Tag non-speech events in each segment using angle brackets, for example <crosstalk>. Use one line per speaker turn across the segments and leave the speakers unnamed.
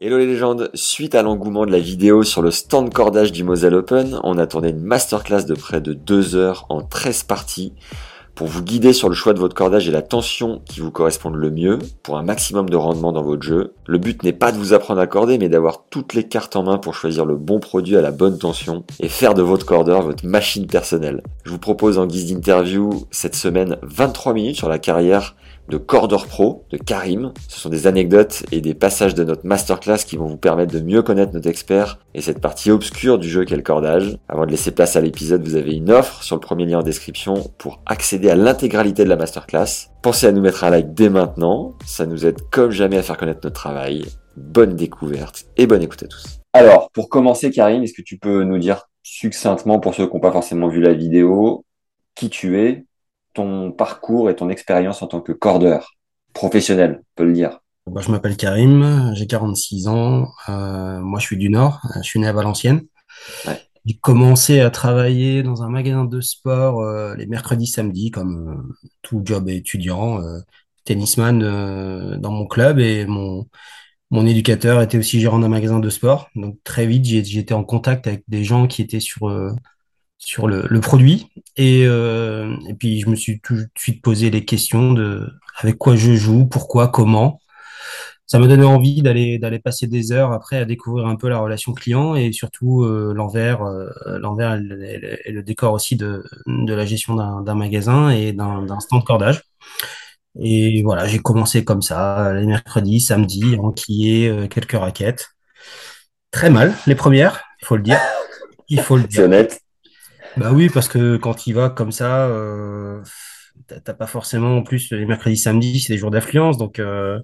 Hello les légendes, suite à l'engouement de la vidéo sur le stand cordage du Moselle Open, on a tourné une masterclass de près de 2 heures en 13 parties pour vous guider sur le choix de votre cordage et la tension qui vous correspondent le mieux pour un maximum de rendement dans votre jeu. Le but n'est pas de vous apprendre à corder mais d'avoir toutes les cartes en main pour choisir le bon produit à la bonne tension et faire de votre cordeur votre machine personnelle. Je vous propose en guise d'interview cette semaine 23 minutes sur la carrière de Cordeur Pro de Karim. Ce sont des anecdotes et des passages de notre masterclass qui vont vous permettre de mieux connaître notre expert et cette partie obscure du jeu qu'est le cordage. Avant de laisser place à l'épisode, vous avez une offre sur le premier lien en description pour accéder à l'intégralité de la masterclass. Pensez à nous mettre un like dès maintenant, ça nous aide comme jamais à faire connaître notre travail. Bonne découverte et bonne écoute à tous. Alors, pour commencer Karim, est-ce que tu peux nous dire succinctement pour ceux qui n'ont pas forcément vu la vidéo, qui tu es, ton parcours et ton expérience en tant que cordeur professionnel, on peut le dire.
Bah, je m'appelle Karim, j'ai 46 ans. Euh, moi, je suis du Nord. Je suis né à Valenciennes.
Ouais.
J'ai commencé à travailler dans un magasin de sport euh, les mercredis, samedis, comme euh, tout job étudiant, tennisman dans mon club et mon mon éducateur était aussi gérant d'un magasin de sport. Donc très vite, été en contact avec des gens qui étaient sur sur le, produit et euh, et puis je me suis tout de suite posé les questions de avec quoi je joue, pourquoi, comment. Ça m'a donné envie d'aller passer des heures après à découvrir un peu la relation client et surtout euh, l'envers euh, l'envers et le, décor aussi de de la gestion d'un magasin et d'un stand cordage. Et voilà, j'ai commencé comme ça, les mercredis, samedis, enquiller euh, quelques raquettes. Très mal, les premières, il faut le dire. Il faut le
C'est
dire.
honnête.
Bah oui, parce que quand il va comme ça, euh, t'as pas forcément en plus les mercredis, samedis, c'est des jours d'affluence, donc euh,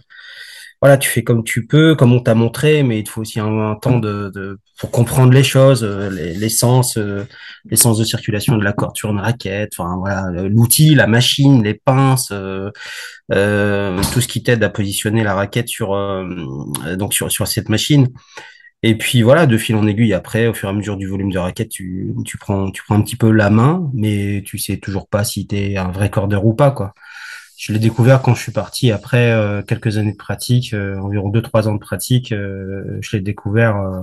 voilà, tu fais comme tu peux, comme on t'a montré, mais il te faut aussi un, temps de, pour comprendre les choses, euh, les, les sens, euh, les sens de circulation de la corde sur une raquette, enfin voilà, l'outil, la machine, les pinces, euh, euh, tout ce qui t'aide à positionner la raquette sur euh, donc sur sur cette machine. Et puis voilà, de fil en aiguille, après, au fur et à mesure du volume de raquette, tu, tu prends, tu prends un petit peu la main, mais tu sais toujours pas si tu es un vrai cordeur ou pas, quoi. Je l'ai découvert quand je suis parti après euh, quelques années de pratique, euh, environ deux, trois ans de pratique. euh, je l'ai découvert euh,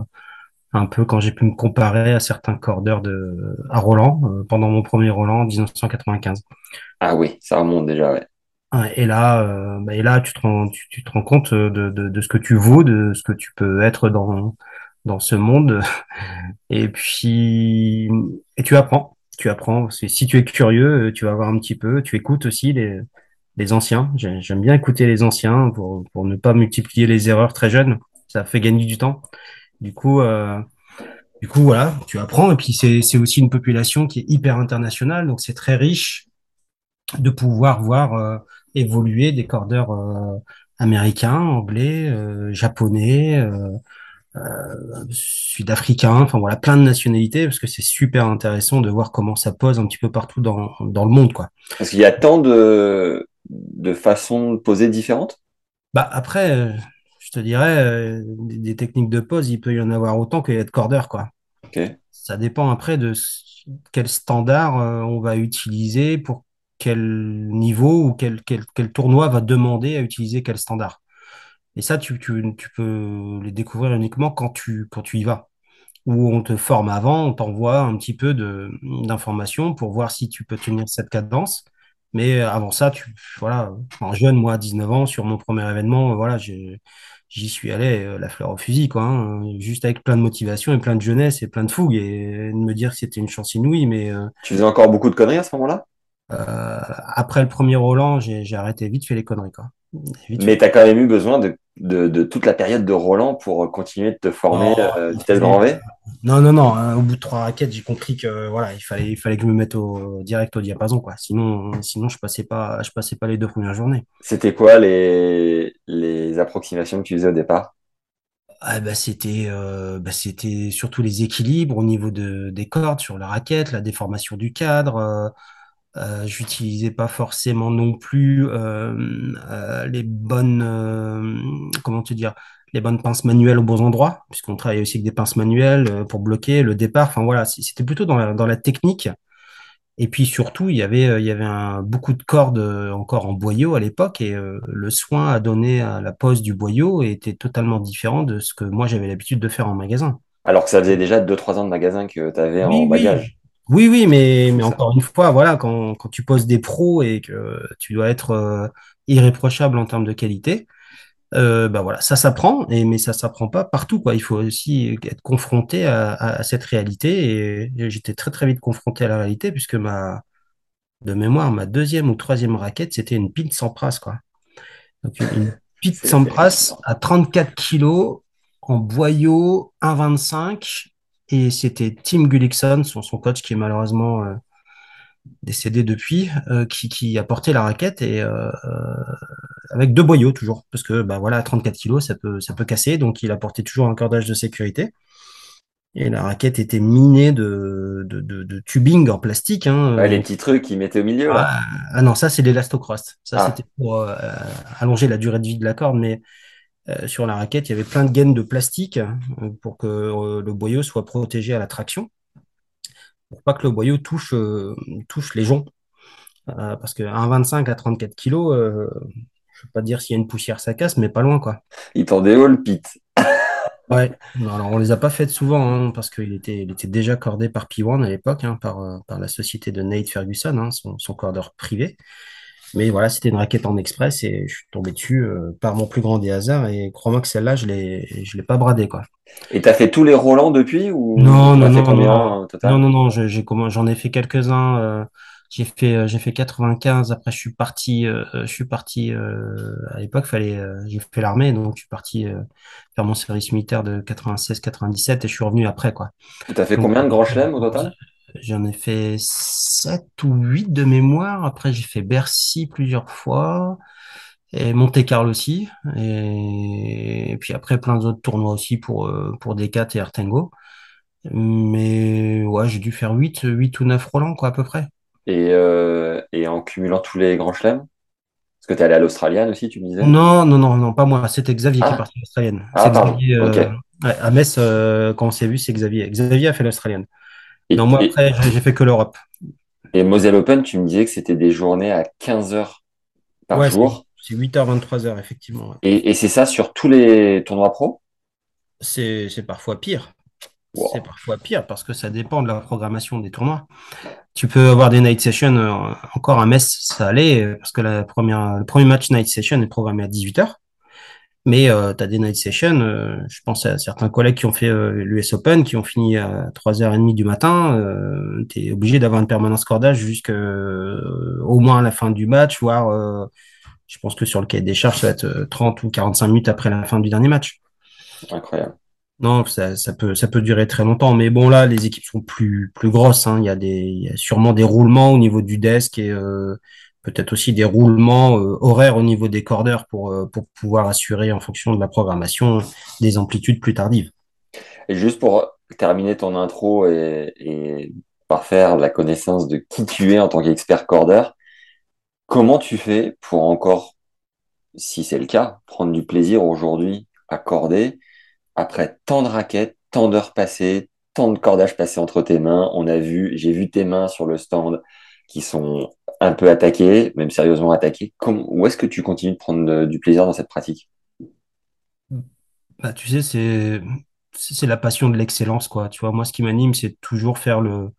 un peu quand j'ai pu me comparer à certains cordeurs de, à Roland, euh, pendant mon premier Roland en 1995.
Ah oui, ça remonte déjà, ouais.
Et là, euh, bah, et là, tu te rends, tu, te rends compte de, de, de ce que tu vaux, de ce que tu peux être dans, dans ce monde. <laughs> Et puis, et tu apprends, tu apprends. Si tu es curieux, euh, tu vas voir un petit peu, tu écoutes aussi les, les anciens. J'ai- J'aime bien écouter les anciens pour, pour ne pas multiplier les erreurs très jeunes. Ça fait gagner du temps. Du coup, euh, du coup, voilà, tu apprends. Et puis, c'est, c'est aussi une population qui est hyper internationale, donc c'est très riche de pouvoir voir euh, évoluer des cordeurs euh, américains, anglais, euh, japonais, euh, sud-africains, enfin voilà, plein de nationalités, parce que c'est super intéressant de voir comment ça pose un petit peu partout dans, dans le monde, quoi.
Parce qu'il y a tant de, de façons de poser différentes?
Bah après, je te dirais, des, des techniques de pose, il peut y en avoir autant qu'il y a de cordeurs, quoi.
Ok.
Ça dépend après de quel standard on va utiliser pour quel niveau ou quel, quel, quel tournoi va demander à utiliser quel standard. Et ça, tu, tu, tu peux les découvrir uniquement quand tu, quand tu y vas. Ou on te forme avant, on t'envoie un petit peu d'informations pour voir si tu peux tenir cette cadence. Mais avant ça, tu, voilà, en jeune, moi, à 19 ans, sur mon premier événement, voilà, j'y suis allé, euh, la fleur au fusil, quoi, hein, juste avec plein de motivation et plein de jeunesse et plein de fougue et de me dire que c'était une chance inouïe. Mais euh,
Tu faisais encore beaucoup de conneries à ce moment-là?
Euh, après le premier Roland, j'ai, arrêté vite fait les conneries, quoi. Vite
Mais tu as quand même eu besoin de, de, de toute la période de Roland pour continuer de te former
Non,
euh,
fallait-
grand V?
Non, non, non. hein, au bout de trois raquettes, j'ai compris que voilà, il fallait, il fallait que je me mette au direct au diapason, quoi. Sinon, sinon, je passais pas, je passais pas les deux premières journées.
C'était quoi les, les approximations que tu faisais au départ?
Ah, bah, c'était euh, bah, c'était surtout les équilibres au niveau de, des cordes sur la raquette, la déformation du cadre. Euh, euh, j'utilisais pas forcément non plus euh, euh, les bonnes comment te dire les bonnes pinces manuelles aux bons endroits, puisqu'on travaille aussi avec des pinces manuelles pour bloquer le départ. Enfin voilà, c'était plutôt dans la, dans la technique. Et puis surtout, il y avait, il y avait un, beaucoup de cordes encore en boyau à l'époque et le soin à donner à la pose du boyau était totalement différent de ce que moi j'avais l'habitude de faire en magasin.
Alors que ça faisait déjà deux trois ans de magasin que tu avais en
Oui, oui,
bagage.
Oui, oui, mais, mais encore une fois, voilà, quand, quand tu poses des pros et que tu dois être euh, irréprochable en termes de qualité, euh, bah voilà, ça s'apprend, et mais ça s'apprend pas partout, quoi. Il faut aussi être confronté à, à- à cette réalité, et j'étais très très vite confronté à la réalité, puisque ma, de mémoire, ma deuxième ou troisième raquette, c'était une pile sans prasse, quoi. Donc une, une
C'est
sans prasse à 34 kilos, en boyau 1,25, et c'était Tim Gullickson, son, son coach qui est malheureusement euh, décédé depuis, euh, qui, qui a porté la raquette et euh, avec deux boyaux toujours, parce que bah voilà, à 34 kilos, ça peut, ça peut casser, donc il a porté toujours un cordage de sécurité. Et la raquette était minée de, de, de, de tubing en plastique. Hein,
Ouais, les petits trucs qu'ils mettaient au milieu là.
ah, ah non, ça c'est l'élastocross. Ça
Ah,
c'était pour allonger la durée de vie de la corde, mais euh, sur la raquette, il y avait plein de gaines de plastique euh, pour que euh, le boyau soit protégé à la traction, pour pas que le boyau touche, euh, touche les joncs. Parce que 1,25 à 34 kilos, euh, je peux pas dire s'il y a une poussière, ça casse, mais pas loin, quoi.
ils tendaient haut le <laughs> pit.
Ouais, non, alors on les a pas faites souvent, hein, parce qu'il était, il était déjà cordé par P1 à l'époque, hein, par, par la société de Nate Ferguson, hein, son, son cordeur privé. Mais voilà, c'était une raquette en express et je suis tombé dessus euh, par mon plus grand des hasards et crois-moi que celle-là, je l'ai, je l'ai pas bradée, quoi.
Et t'as fait tous les Roland depuis ou
Non,
t'en
non, non, non, non, non, non, je- j'ai comment, j'en ai fait quelques-uns. euh, j'ai fait, euh, j'ai fait 95. Après, je suis parti, euh, je suis parti. euh, à l'époque, fallait, euh, j'ai fait l'armée, donc je suis parti euh, faire mon service militaire de 96-97 et je suis revenu après, quoi.
T'as fait
Donc,
combien de grands chelems au total?
J'en ai fait 7 ou 8 de mémoire. Après, j'ai fait Bercy plusieurs fois et Monte-Carlo aussi. Et, puis après, plein d'autres tournois aussi pour, euh, pour Decat et Artengo. Mais ouais, j'ai dû faire 8 8 ou 9 Roland, quoi, à peu près.
Et, euh, et en cumulant tous les grands chelems? Parce que t'es allé à l'Australienne aussi, tu me disais?
Non, non, non, non, pas moi. C'était Xavier qui est
Ah,
parti à l'Australienne.
ah.
Xavier, euh, ouais, à Metz, euh, quand on s'est vu, c'est Xavier. Xavier a fait l'Australienne.
Et,
Non, moi, après, j'ai fait que l'Europe.
et Moselle Open, tu me disais que c'était des journées à 15 heures par
Ouais, c'est
jour.
c'est 8h, 23h, effectivement. ouais.
Et, et c'est ça sur tous les tournois pro?
C'est parfois pire. C'est parfois pire parce que ça dépend de la programmation des tournois. Tu peux avoir des night sessions, euh, encore à Metz, ça allait, parce que la première, le premier match night session est programmé à 18h. Mais euh, tu as des night sessions, euh, je pense à certains collègues qui ont fait euh, l'US Open, qui ont fini à 3h30 du matin. Euh, tu es obligé d'avoir une permanence cordage jusqu'au moins à la fin du match, voire euh, je pense que sur le cahier des charges, ça va être euh, 30 ou 45 minutes après la fin du dernier match.
Incroyable.
Non, ça, ça peut, ça peut durer très longtemps. Mais bon, là, les équipes sont plus, plus grosses. hein. Il y a des, il y a sûrement des roulements au niveau du desk et euh, peut-être aussi des roulements euh, horaires au niveau des cordeurs pour, euh, pour pouvoir assurer en fonction de la programmation des amplitudes plus tardives.
Et juste pour terminer ton intro et, et parfaire la connaissance de qui tu es en tant qu'expert cordeur, comment tu fais pour encore, si c'est le cas, prendre du plaisir aujourd'hui à corder après tant de raquettes, tant d'heures passées, tant de cordages passés entre tes mains? On a vu, j'ai vu tes mains sur le stand qui sont un peu attaquées, même sérieusement attaquées. Comment, où est-ce que tu continues de prendre de- du plaisir dans cette pratique?
Bah, tu sais, c'est, c'est la passion de l'excellence, quoi. Tu vois, moi, ce qui m'anime, c'est toujours faire le,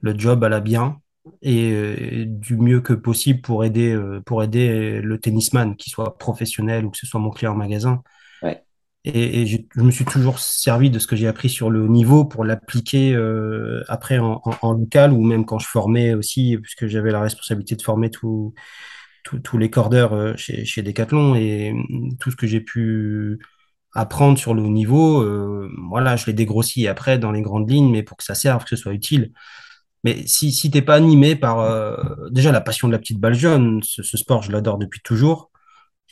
le job à la bien et, du mieux que possible pour aider, euh, pour aider le tennisman, qu'il soit professionnel ou que ce soit mon client en magasin.
Ouais,
Et, et je, je me suis toujours servi de ce que j'ai appris sur le niveau pour l'appliquer euh, après en, en, en local ou même quand je formais aussi, puisque j'avais la responsabilité de former tous les cordeurs euh, chez, chez Decathlon et mm, tout ce que j'ai pu apprendre sur le haut niveau, euh, voilà, je l'ai dégrossi après dans les grandes lignes, mais pour que ça serve, que ce soit utile. Mais si, si t'es pas animé par euh, déjà la passion de la petite balle jaune, ce, ce sport, je l'adore depuis toujours.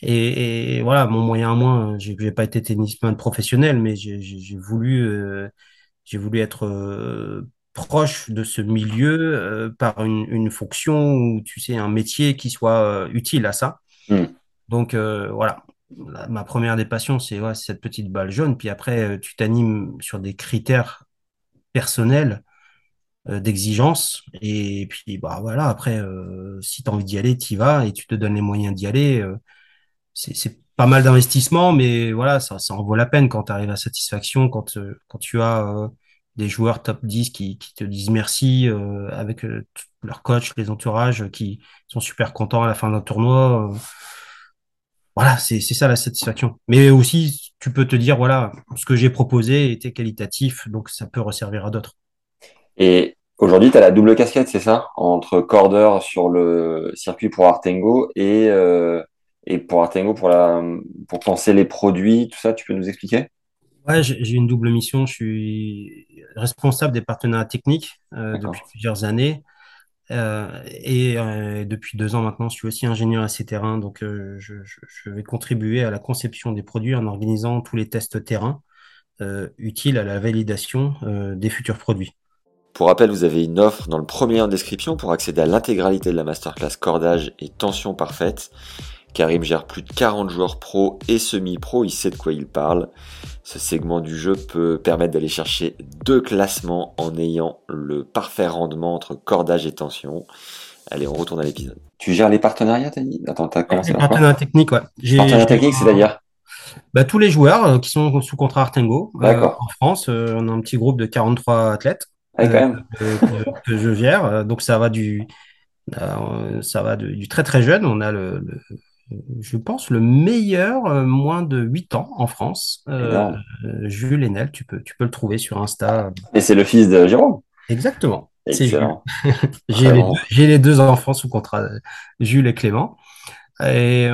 Et, voilà, mon moyen à moi, j'ai pas été tennisman professionnel, mais j'ai voulu, euh, j'ai voulu être euh, proche de ce milieu euh, par une, une fonction ou tu sais un métier qui soit utile à ça.
Hmm.
Donc voilà, La- ma première des passions, c'est ouais, cette petite balle jaune. Puis après, tu t'animes sur des critères personnels d'exigence. Et puis bah voilà, après, si tu as envie d'y aller, tu y vas et tu te donnes les moyens d'y aller. C'est pas mal d'investissement, mais voilà, ça, ça en vaut la peine quand tu arrives à satisfaction, quand, euh, quand tu as euh, des joueurs top 10 qui, qui te disent merci euh, avec euh, leur coach, les entourages qui sont super contents à la fin d'un tournoi. euh, voilà, c'est ça la satisfaction. Mais aussi, tu peux te dire, voilà, ce que j'ai proposé était qualitatif, donc ça peut resservir à d'autres.
Et aujourd'hui, tu as la double casquette, c'est ça? Entre cordeur sur le circuit pour Artengo et, et pour Artengo pour la, pour penser les produits, tout ça, tu peux nous expliquer?
Ouais, j'ai une double mission. Je suis responsable des partenariats techniques euh, depuis plusieurs années. Euh, et euh, depuis deux ans maintenant, je suis aussi ingénieur à ces terrains, donc je, vais contribuer à la conception des produits en organisant tous les tests terrain utiles à la validation des futurs produits.
Pour rappel, vous avez une offre dans le premier lien en description pour accéder à l'intégralité de la masterclass cordage et tension parfaite. Karim gère plus de 40 joueurs pro et semi-pro, il sait de quoi il parle. Ce segment du jeu peut permettre d'aller chercher deux classements en ayant le parfait rendement entre cordage et tension. Allez, on retourne à l'épisode. Tu gères les partenariats, t'as dit Attends, t'as commencé
Les
par quoi?
partenariats techniques, ouais.
Partenariat technique, c'est-à-dire?
Bah, tous les joueurs euh, qui sont sous contrat Artengo. Euh,
D'accord.
en France, euh, on a un petit groupe de 43 athlètes
Ah, quand
euh,
même.
que, <laughs> que- je gère. Euh, Donc ça va du, euh, ça va de- du très très jeune. On a le, le- je pense, le meilleur euh, moins de 8 ans en France. Euh, euh, Jules Enel, tu peux, tu peux le trouver sur Insta.
Et c'est le fils de Jérôme.
Exactement. C'est Jules. <laughs> J'ai les deux, j'ai les deux enfants sous contrat, Jules et Clément. Et,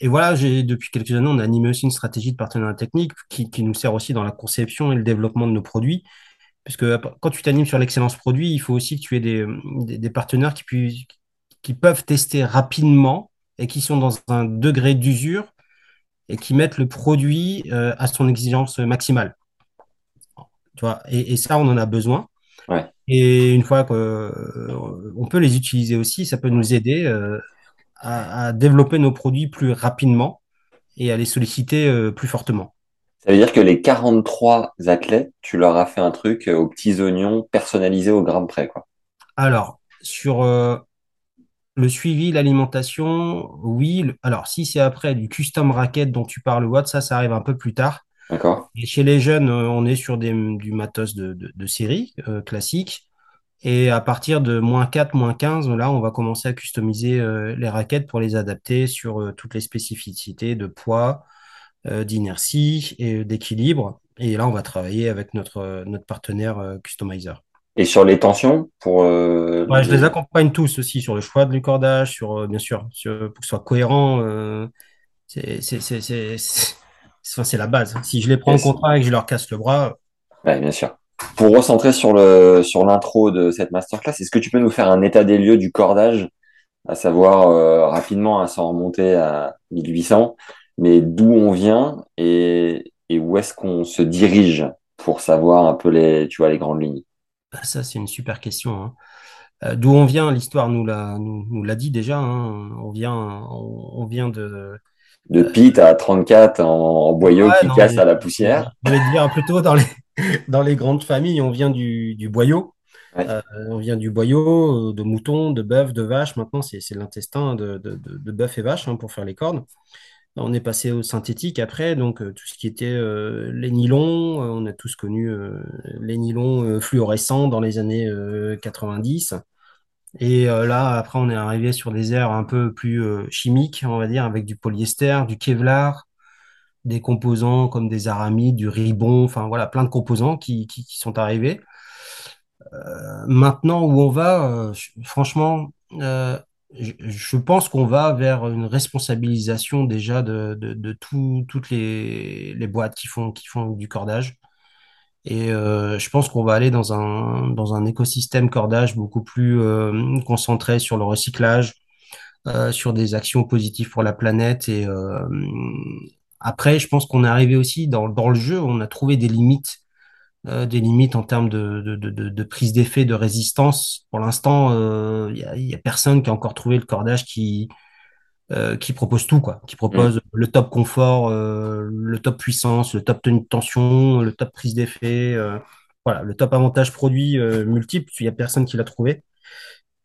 et voilà, j'ai depuis quelques années, on a animé aussi une stratégie de partenariat technique qui, qui nous sert aussi dans la conception et le développement de nos produits. Parce que quand tu t'animes sur l'excellence produit, il faut aussi que tu aies des, des, des partenaires qui, puissent, qui peuvent tester rapidement et qui sont dans un degré d'usure et qui mettent le produit euh, à son exigence maximale. Tu vois, et, et ça, on en a besoin.
Ouais.
Et une fois qu'on peut les utiliser aussi, ça peut nous aider euh, à, à développer nos produits plus rapidement et à les solliciter euh, plus fortement.
Ça veut dire que les 43 athlètes, tu leur as fait un truc euh, aux petits oignons personnalisé au gramme près, quoi.
Alors, sur euh, le suivi, l'alimentation, oui. Le- Alors, si c'est après du custom racket dont tu parles, Watt, ça, ça arrive un peu plus tard.
D'accord?
Et chez les jeunes, euh, on est sur des, du matos de, de, de série euh, classique. Et à partir de moins 4, moins 15, là, on va commencer à customiser euh, les raquettes pour les adapter sur euh, toutes les spécificités de poids, euh, d'inertie et d'équilibre. Et là, on va travailler avec notre, notre partenaire euh, customizer.
Et sur les tensions, pour euh,
Ouais, je
les-
accompagne tous aussi sur le choix de cordage, sur, euh, bien sûr, sur- pour que ce soit cohérent. euh, c'est c'est- c'est- c'est- c'est- enfin, c'est la base. Si je les prends en contrat et que je leur casse le bras,
Ouais, bien sûr. Pour recentrer sur le sur l'intro de cette masterclass, est-ce que tu peux nous faire un état des lieux du cordage, à savoir euh, rapidement, hein, sans remonter à 1800, mais d'où on vient et, et où est-ce qu'on se dirige pour savoir un peu les, tu vois, les grandes lignes?
Bah, ça, c'est une super question. hein. Euh, d'où on vient, l'histoire nous l'a nous, nous l'a dit déjà. hein. On vient, on, on vient de.
De Pete à 34 en, boyau
Ouais,
qui
non,
casse
mais-
à la poussière.
Je vais dire plutôt dans les, dans les grandes familles, on vient du, du boyau.
Ouais.
Euh, on vient du boyau, euh, de mouton, de bœuf, de vache. Maintenant, c'est l'intestin de, de, de, de bœuf et vache hein, pour faire les cordes. On est passé au synthétique après, donc euh, tout ce qui était euh, les nylons, euh, on a tous connu les nylons fluorescents dans les années euh, 90. Et là, après, on est arrivé sur des aires un peu plus chimiques, on va dire, avec du polyester, du Kevlar, des composants comme des aramides, du ribon, enfin voilà, plein de composants qui, qui, sont arrivés. Maintenant, où on va, franchement, je, pense qu'on va vers une responsabilisation déjà de, de, tout- toutes les, les boîtes qui font, qui font du cordage. Et euh, je pense qu'on va aller dans un, dans un écosystème cordage beaucoup plus euh, concentré sur le recyclage, euh, sur des actions positives pour la planète. Et après, je pense qu'on est arrivé aussi dans, dans le jeu, on a trouvé des limites, euh, des limites en termes de, de, de, de prise d'effet, de résistance. Pour l'instant, il y a, y, a, personne qui a encore trouvé le cordage qui euh, qui propose tout, quoi. Qui propose mm. le top confort, euh, le top puissance, le top tenue de tension, le top prise d'effet, euh, voilà, le top avantage produit multiple. Il n'y a personne qui l'a trouvé.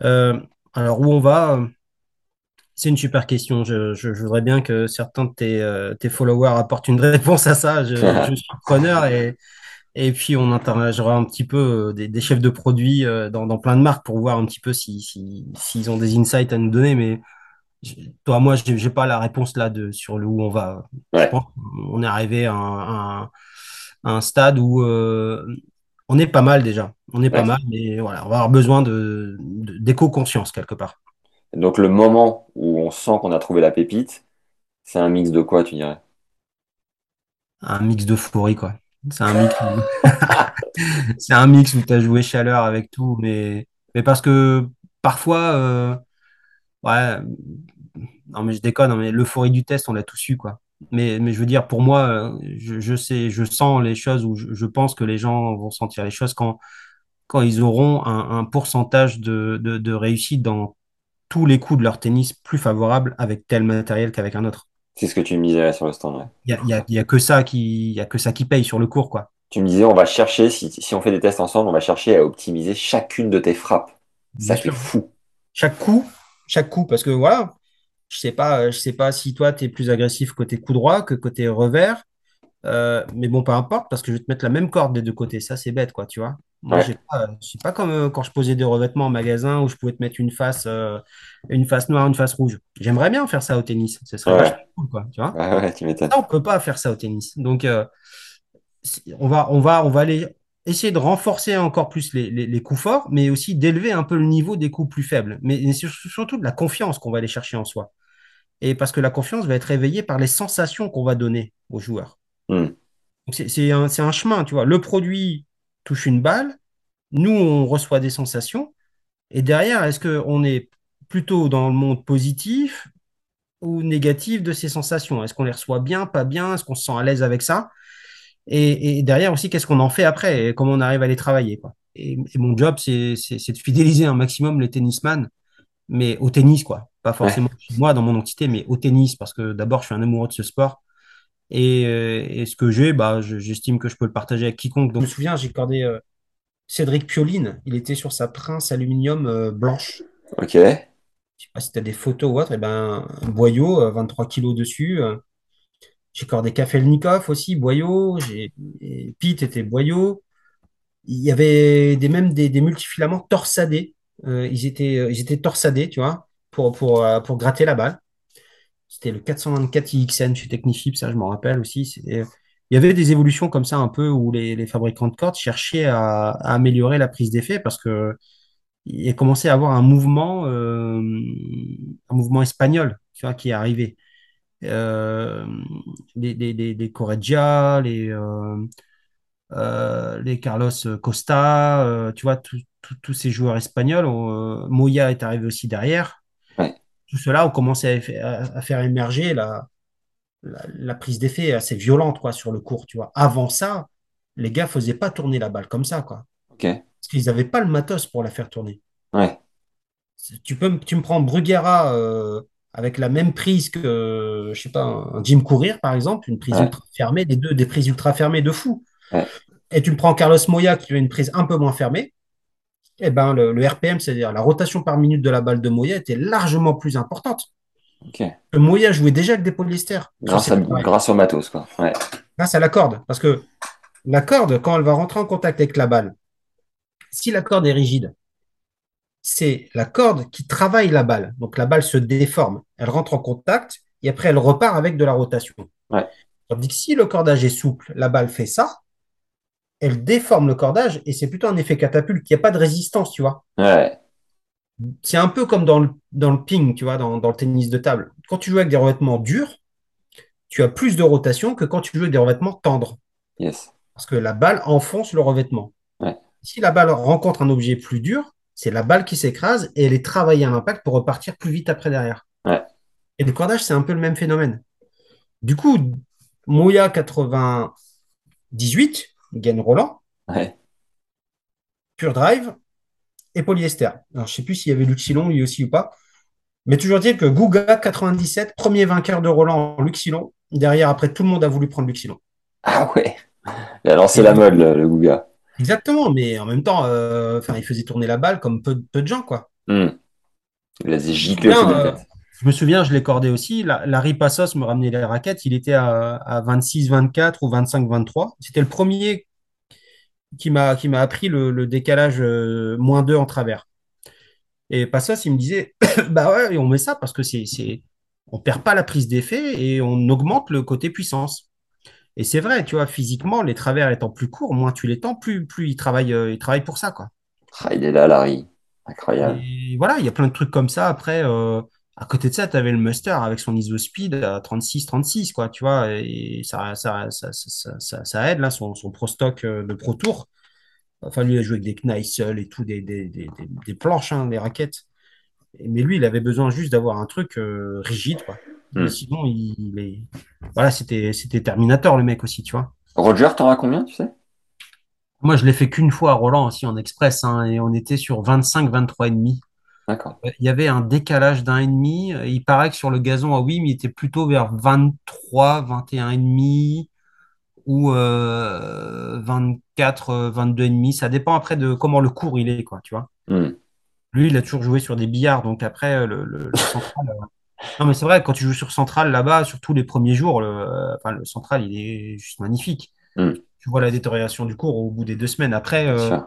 alors, où on va c'est une super question. Je, je, je, voudrais bien que certains de tes, tes followers apportent une <laughs> réponse à ça. Je, je suis preneur et, et puis on interrogera un petit peu des, des chefs de produits dans, dans, plein de marques pour voir un petit peu s'ils si, si, ont des insights à nous donner. Mais toi, moi, je n'ai pas la réponse là de, sur le où on va. Je pense on est arrivé à un, à un stade où euh, on est pas mal déjà. On est pas mal, mais voilà, on va avoir besoin de, d'éco-conscience quelque part.
Donc, le moment où on sent qu'on a trouvé la pépite, c'est un mix de quoi, tu dirais?
Un mix d'euphorie, quoi. C'est un mix, <laughs> c'est où tu as joué chaleur avec tout, mais, parce que parfois. Euh, ouais, non mais je déconne, l'euphorie du test, on l'a tous eu, quoi. Mais, je veux dire, pour moi, je, je sais, je sens les choses ou je, pense que les gens vont sentir les choses quand, ils auront un, pourcentage de, réussite dans tous les coups de leur tennis plus favorable avec tel matériel qu'avec un autre.
C'est ce que tu me disais sur le stand.
Il ouais. y, a, y, a, y a que ça qui, y a que ça qui paye sur le cours, quoi.
Tu me disais, on va chercher, si, si on fait des tests ensemble, on va chercher à optimiser chacune de tes frappes. Ça fait fou.
Chaque coup, chaque coup, parce que voilà, je sais pas, je sais pas si toi tu es plus agressif côté coup droit que côté revers, euh, mais bon, peu importe, parce que je vais te mettre la même corde des deux côtés. Ça, c'est bête, quoi, tu vois. Moi, ouais. pas, je suis pas comme euh, quand je posais des revêtements en magasin où je pouvais te mettre une face, euh, une face noire, une face rouge. J'aimerais bien faire ça au tennis. Ce serait
ouais.
cool, quoi, tu vois.
Ouais, tu
on peut pas faire ça au tennis. Donc, euh, on va, on va, on va aller essayer de renforcer encore plus les, les, les coups forts, mais aussi d'élever un peu le niveau des coups plus faibles. Mais surtout de la confiance qu'on va aller chercher en soi. Et parce que la confiance va être éveillée par les sensations qu'on va donner aux joueurs.
Mm.
C'est un, un, chemin, tu vois. Le produit touche une balle, nous, on reçoit des sensations. Et derrière, est-ce qu'on est plutôt dans le monde positif ou négatif de ces sensations? Est-ce qu'on les reçoit bien, pas bien? Est-ce qu'on se sent à l'aise avec ça? Et, et, derrière aussi, qu'est-ce qu'on en fait après et comment on arrive à les travailler quoi? Et, et mon job, c'est de fidéliser un maximum les tennisman, mais au tennis, quoi. Pas forcément ouais. moi dans mon entité, mais au tennis, parce que d'abord, je suis un amoureux de ce sport. Et, et ce que j'ai, bah, j'estime que je peux le partager avec quiconque. Donc, je me souviens, j'ai accordé euh, Cédric Pioline. Il était sur sa Prince aluminium euh, blanche.
Ok.
Je sais pas si tu as des photos ou autre. Et ben, un boyau, euh, 23 kilos dessus. J'ai accordé Kafelnikov aussi, boyau. Pete était boyau. Il y avait des, même des, des multifilaments torsadés. ils, étaient, ils étaient torsadés, tu vois, pour, pour, pour gratter la balle. C'était le 424 IXN chez Technifib, ça je m'en rappelle aussi. Il y avait des évolutions comme ça un peu où les, les fabricants de cordes cherchaient à, améliorer la prise d'effet parce que il a commencé à avoir un mouvement, euh, un mouvement espagnol, tu vois, qui est arrivé. Euh, les, les, les, les Correggia, les, euh, les Carlos Costa, tu vois, tous ces joueurs espagnols. Moya est arrivé aussi derrière. Tout cela ont commencé à, à, faire émerger la, la, la prise d'effet assez violente quoi, sur le court. Tu vois. Avant ça, les gars faisaient pas tourner la balle comme ça. Quoi.
Okay.
Parce qu'ils n'avaient pas le matos pour la faire tourner.
Ouais.
Tu, peux, tu me prends Bruguera euh, avec la même prise que, je sais pas, un Jim Courir, par exemple, une prise ouais. ultra fermée, des deux, des prises ultra fermées de fou.
Ouais.
Et tu me prends Carlos Moya qui a une prise un peu moins fermée eh ben, le, le RPM, c'est-à-dire la rotation par minute de la balle de Moya, était largement plus importante.
Okay.
Moya jouait déjà avec des polyesters.
Grâce, à, grâce au matos, quoi. Ouais.
Grâce à la corde. Parce que la corde, quand elle va rentrer en contact avec la balle, si la corde est rigide, c'est la corde qui travaille la balle. Donc la balle se déforme, elle rentre en contact et après elle repart avec de la rotation.
Ouais.
Tandis que si le cordage est souple, la balle fait ça, elle déforme le cordage et c'est plutôt un effet catapulte. Il n'y a pas de résistance, tu vois.
Ouais.
C'est un peu comme dans le, dans le ping, tu vois, dans, dans, le tennis de table. Quand tu joues avec des revêtements durs, tu as plus de rotation que quand tu joues avec des revêtements tendres.
Yes.
Parce que la balle enfonce le revêtement.
Ouais.
Si la balle rencontre un objet plus dur, c'est la balle qui s'écrase et elle est travaillée à l'impact pour repartir plus vite après derrière. Et le cordage, c'est un peu le même phénomène. Du coup, Moya 98, gagne Roland,
Ouais.
Pure Drive et polyester. Alors, je sais plus s'il y avait Luxilon lui aussi ou pas. Mais toujours dire que Guga 97, premier vainqueur de Roland en Luxilon. Derrière, après, tout le monde a voulu prendre Luxilon.
Ah ouais. Il a lancé la mode, le, le Guga.
Exactement, mais en même temps, euh, enfin, il faisait tourner la balle comme peu, peu de gens, quoi.
Hmm. Il a
Bien, euh,
tête.
Je me souviens, je l'ai cordé aussi. La, Larry Passos me ramenait les raquettes. Il était à, à 26-24 ou 25-23. C'était le premier qui m'a qui m'a appris le, le décalage euh, moins 2 en travers. Et Passos, il me disait, <coughs> bah ouais, et on met ça parce que c'est, c'est, on perd pas la prise d'effet et on augmente le côté puissance. Et c'est vrai, tu vois, physiquement, les travers étant plus courts, moins tu les tends, plus, plus il travaille, euh, pour ça, quoi.
Ah, il est là, Larry. Incroyable.
Et voilà, il y a plein de trucs comme ça. Après, euh, à côté de ça, tu avais le Muster avec son ISO speed à 36-36, quoi, tu vois, et ça, ça, ça, ça, ça, ça aide, là, son, son Pro Stock euh, de Pro Tour. Enfin, lui, il a joué avec des Kneissel et tout, des, des, des, des, des planches, hein, des raquettes. Et- Mais lui, il avait besoin juste d'avoir un truc euh, rigide, quoi.
Hmm.
Sinon, il, il est... Voilà, c'était, Terminator, le mec aussi, tu vois.
Roger, t'en as combien, tu sais?
Moi, je l'ai fait qu'une fois à Roland aussi en express, hein, et on était sur 25, 23 et demi.
D'accord.
Il y avait un décalage d'un et demi. Il paraît que sur le gazon, ah oui, mais il était plutôt vers 23, 21 et demi ou euh, 24, euh, 22 et demi. Ça dépend après de comment le cours il est, quoi, tu vois.
Hmm.
Lui, il a toujours joué sur des billards, donc après, euh, le, le, le central. euh, Non, mais c'est vrai, quand tu joues sur central là-bas, surtout les premiers jours, le, euh, enfin, le central, il est juste magnifique.
Hmm.
Tu vois la détérioration du cours au bout des deux semaines. Après, euh.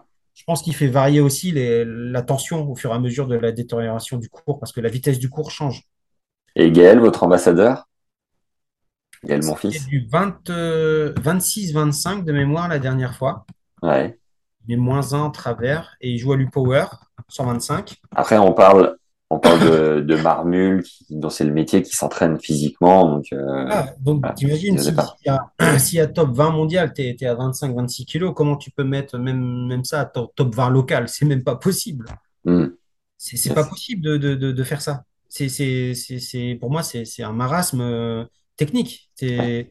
Je pense qu'il fait varier aussi les, la tension au fur et à mesure de la détérioration du cours, parce que la vitesse du cours change.
Et Gaël, votre ambassadeur? Gaël, mon fils?
du 20, euh, 26-25 de mémoire la dernière fois,
Ouais.
mais moins 1 en travers, et il joue à l'U-Power, 125.
Après, on parle, on parle de, de Marmul, qui, dont c'est le métier, qui s'entraîne physiquement. Donc, euh,
Ah, donc
voilà,
t'imagines, si, <clears throat> s'il y a top 20 mondial, t'es, t'es à 25-26 kilos, comment tu peux mettre même, même ça à top, top 20 local? C'est même pas possible.
Hmm.
C'est pas possible de, de, de, de faire ça. C'est, pour moi, c'est un marasme euh, technique. Je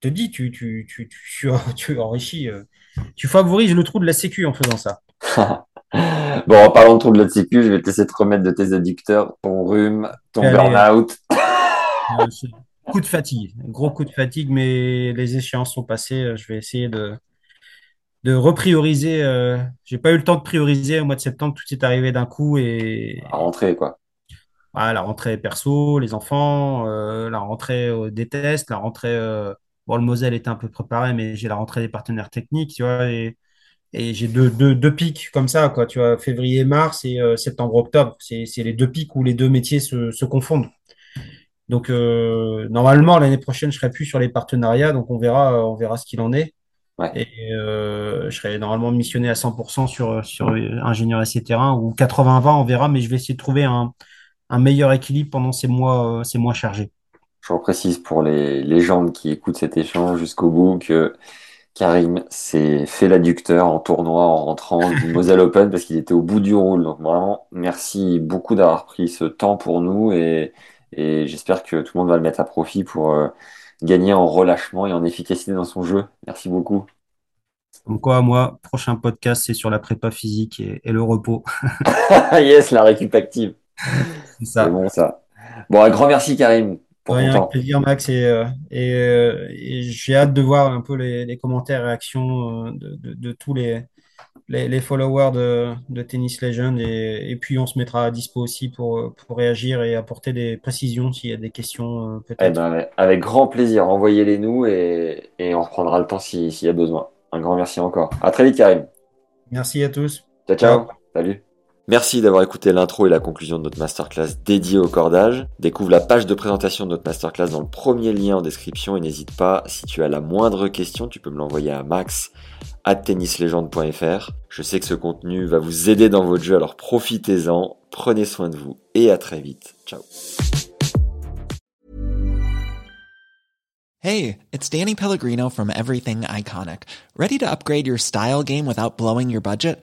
te dis, tu, tu, tu, tu, <laughs> tu enrichis, euh, tu favorises le trou de la sécu en faisant ça. <laughs>
Bon, en parlant de trouble de la sécu, je vais te laisser te remettre de tes adducteurs, ton rhume, ton burn-out.
Euh, coup de fatigue, gros coup de fatigue, mais les échéances sont passées. Je vais essayer de, de reprioriser. Euh, j'ai pas eu le temps de prioriser au mois de septembre, tout est arrivé d'un coup et
À rentrer, quoi.
la rentrée perso, les enfants, euh, la rentrée euh, des tests, la rentrée. euh, bon, le Moselle était un peu préparé, mais j'ai la rentrée des partenaires techniques, tu vois, et, et j'ai deux, deux, deux pics comme ça, quoi, tu vois, février-mars et euh, septembre-octobre. C'est, c'est les deux pics où les deux métiers se, se confondent. Donc, euh, normalement, l'année prochaine, je serai plus sur les partenariats, donc on verra, on verra ce qu'il en est.
Ouais.
Et euh, je serai normalement missionné à 100% sur, sur euh, ingénieur essai terrain ou 80-20, on verra, mais je vais essayer de trouver un, un meilleur équilibre pendant ces mois, euh, ces mois chargés.
Je reprécise pour les légendes qui écoutent cet échange jusqu'au bout que Karim s'est fait l'adducteur en tournoi en rentrant du <laughs> Moselle Open parce qu'il était au bout du rôle. Donc vraiment, merci beaucoup d'avoir pris ce temps pour nous et, et j'espère que tout le monde va le mettre à profit pour euh, gagner en relâchement et en efficacité dans son jeu. Merci beaucoup.
Donc quoi, moi, prochain podcast, c'est sur la prépa physique et, et le repos. <laughs>
yes, la récup active.
C'est
C'est
ça.
bon ça. Bon, un grand merci Karim
Rien, avec plaisir, Max. Et, euh, et, euh, et j'ai hâte de voir un peu les, les commentaires, réactions euh, de, de, de tous les, les, les followers de, de Tennis Legend. Et, et puis, on se mettra à dispo aussi pour, pour réagir et apporter des précisions s'il y a des questions,
Eh
peut-être.
ben, avec grand plaisir, envoyez-les nous et, et on reprendra le temps si- s'il y a besoin. Un grand merci encore. À très vite, Karim.
Merci à tous.
Ciao, ciao. Salut. Merci d'avoir écouté l'intro et la conclusion de notre masterclass dédiée au cordage. Découvre la page de présentation de notre masterclass dans le premier lien en description et n'hésite pas, si tu as la moindre question, tu peux me l'envoyer à max at tennislegende.fr. Je sais que ce contenu va vous aider dans votre jeu, alors profitez-en, prenez soin de vous et à très vite. Ciao.
Hey, it's Danny Pellegrino from Everything Iconic. Ready to upgrade your style game without blowing your budget?